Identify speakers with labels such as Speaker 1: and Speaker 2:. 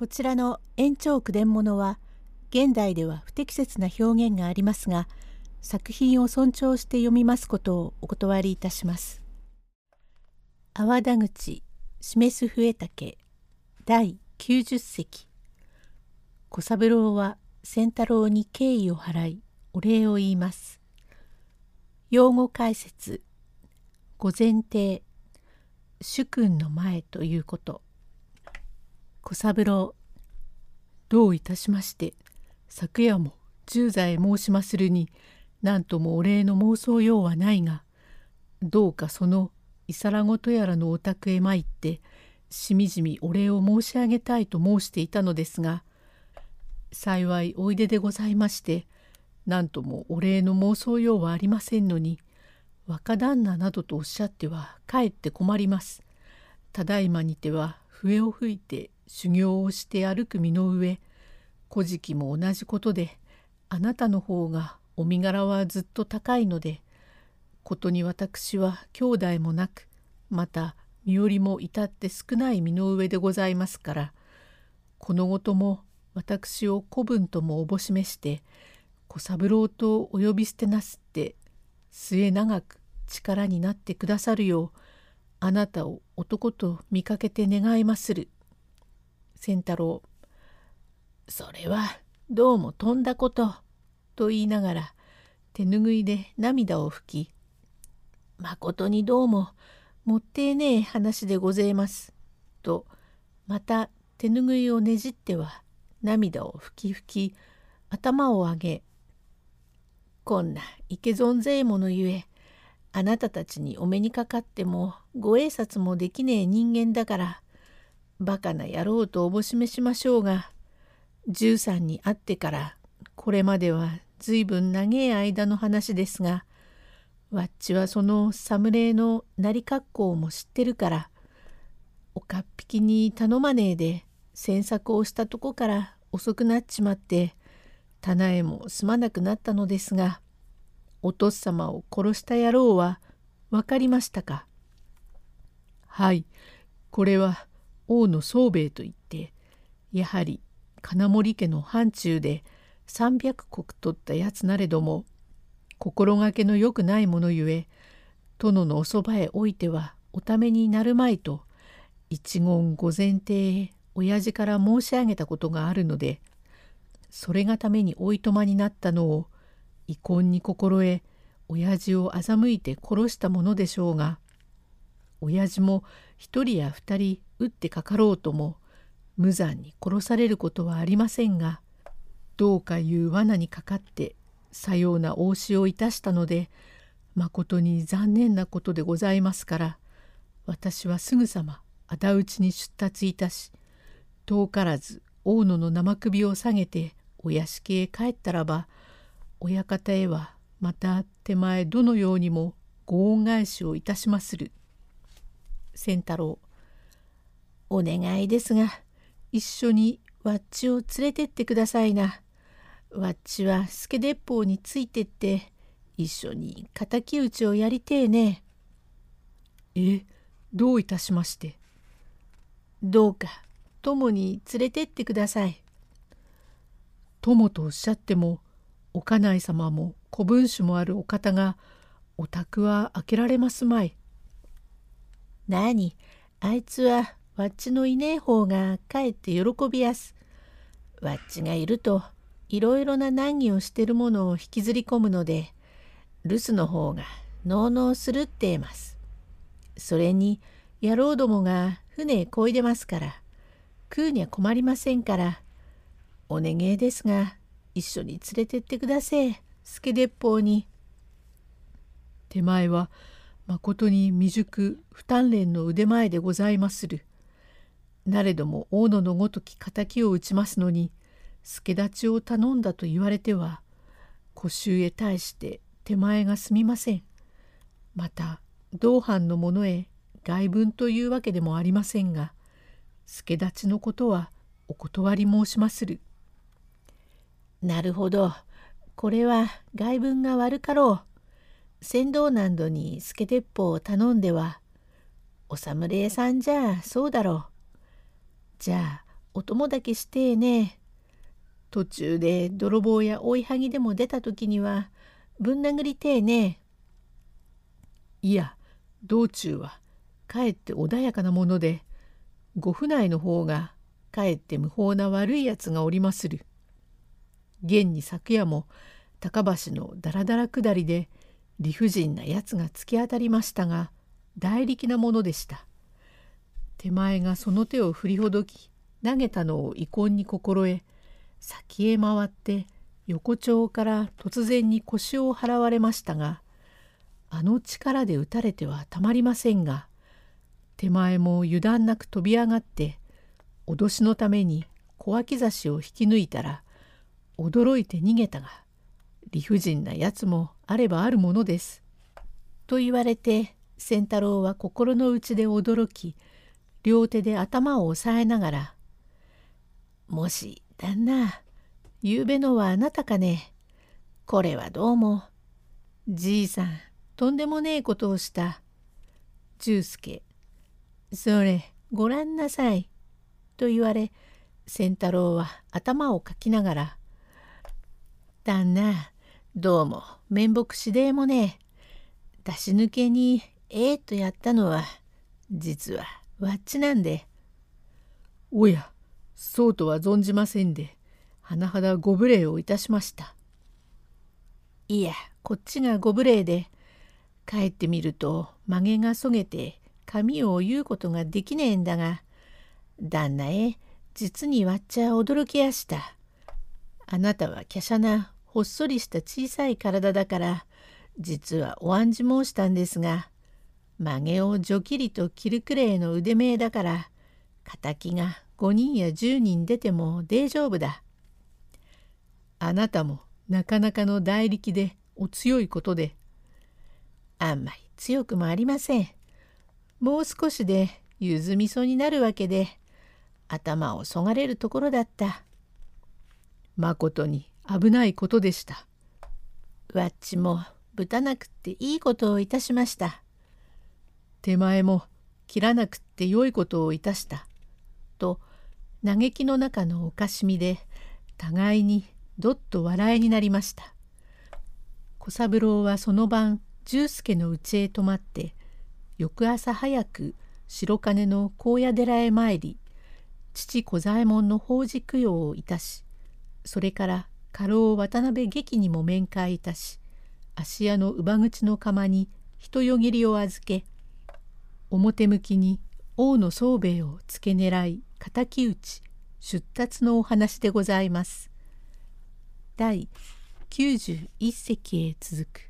Speaker 1: こちらの延長句伝物は現代では不適切な表現がありますが作品を尊重して読みますことをお断りいたします。阿波田口示す笛竹第90席小三郎は仙太郎に敬意を払いお礼を言います。用語解説御前提主君の前ということ小三郎どういたしまして昨夜も十座へ申しまするに何ともお礼の妄想用はないがどうかそのいさらごとやらのお宅へ参ってしみじみお礼を申し上げたいと申していたのですが幸いおいででございまして何ともお礼の妄想用はありませんのに若旦那などとおっしゃってはかえって困ります。ただいまにては笛を吹いて修行をして歩く身の上古事記も同じことであなたの方がお身柄はずっと高いのでことに私は兄弟もなくまた身寄りも至って少ない身の上でございますからこのごとも私を子分ともおぼしめして小三郎とお呼び捨てなすって末永く力になってくださるようあなたを男と見かけて願いまする。仙太郎。それはどうもとんだこと」と言いながら手ぬぐいで涙を拭き「まことにどうももってえねえ話でごぜえます」とまた手ぬぐいをねじっては涙を拭き拭き頭を上げ「こんないけぞんぜえものゆえあなたたちにお目にかかってもご挨拶もできねえ人間だからバカな野郎とおぼしめしましょうが13に会ってからこれまではずいぶん長え間の話ですがわっちはその侍のなり格好も知ってるからおかっぴきに頼まねえで詮索をしたとこから遅くなっちまって棚へもすまなくなったのですがお父様を殺した野郎は分かりましたか？はいこれは王の宗兵衛といってやはり金森家の範疇で300石取ったやつなれども心がけのよくないものゆえ殿のおそばへおいてはおためになるまいと一言御前提へ親父から申し上げたことがあるのでそれがためにおいとまになったのを遺恨に心得親父を欺いて殺したものでしょうが親父も一人や二人撃ってかかろうとも無残に殺されることはありませんがどうかいう罠にかかってさような応しをいたしたのでまことに残念なことでございますから私はすぐさま仇討ちに出立いたし遠からず大野の生首を下げてお屋敷へ帰ったらば親方へはまた手前どのようにもご恩返しをいたしまする。仙太郎お願いですが一緒にわっちを連れてってくださいな。わっちは助鉄砲についてって一緒に敵討ちをやりてえね。
Speaker 2: えどういたしまして？
Speaker 1: どうか友に連れてってください。
Speaker 2: 友とおっしゃってもお家内様も古文書もあるお方がお宅は開けられますまい。
Speaker 1: なにあいつはわっちのいねえ方がかえって喜びやす。わっちがいるといろいろな難儀をしてるものを引きずり込むので留守の方がのうのうするってえます。それに野郎どもが船へこいでますから食うには困りませんからお願えですが一緒に連れてってくだせえ助鉄砲に。
Speaker 2: 手前はまことに未熟不鍛錬の腕前でございまする。なれども大野のごとき敵を討ちますのに助立ちを頼んだと言われては古衆へ対して手前がすみません。また同伴の者へ外文というわけでもありませんが助立ちのことはお断り申しまする。
Speaker 1: なるほど。これは外文が悪かろう。船頭難度に助鉄砲を頼んでは、お侍さんじゃそうだろう。じゃあ、お供だけしてえね途中で泥棒や追いはぎでも出た時にはぶん殴りてえね
Speaker 2: いや道中はかえって穏やかなものでご府内の方がかえって無法な悪いやつがおりまする。現に昨夜も高橋のだらだら下りで理不尽なやつが突き当たりましたが大力なものでした。手前がその手を振りほどき投げたのを遺恨に心得先へ回って横丁から突然に腰を払われましたがあの力で打たれてはたまりませんが手前も油断なく飛び上がって脅しのために小脇差しを引き抜いたら驚いて逃げたが理不尽なやつもあればあるものです。
Speaker 1: と言われて仙太郎は心の内で驚き両手で頭を押さえながら「もし旦那ゆうべのはあなたかねこれはどうもじいさんとんでもねえことをした十助それごらんなさい」と言われ仙太郎は頭をかきながら「旦那どうも面目しでえもねえ出し抜けにええとやったのは実はわっちなんで。
Speaker 2: おやそうとは存じませんで甚だご無礼をいたしました。
Speaker 1: いやこっちがご無礼で帰ってみると曲げがそげて髪を言うことができねえんだが旦那へ実にわっちゃ驚きやした。あなたは華奢なほっそりした小さい体だから実はお案じ申したんですが曲げをジョキリと切るくれいの腕名だから敵が5人や10人出ても大丈夫だ。
Speaker 2: あなたもなかなかの大力でお強いことで。
Speaker 1: あんまり強くもありません。もう少しでゆずみそになるわけで頭をそがれるところだった。
Speaker 2: まことに危ないことでした。
Speaker 1: わっちもぶたなくっていいことをいたしました。
Speaker 2: 手前も切らなくってよいことをいたした。と嘆きの中のおかしみで互いにどっと笑いになりました。小三郎はその晩十助の家へ泊まって翌朝早く白金の高野寺へ参り父小左衛門の法事供養をいたしそれから家老渡辺劇にも面会いたし芦屋の乳母口の釜に人よぎりを預け表向きに王の宗兵衛を付け狙い敵討ち出立のお話でございます。第91隻へ続く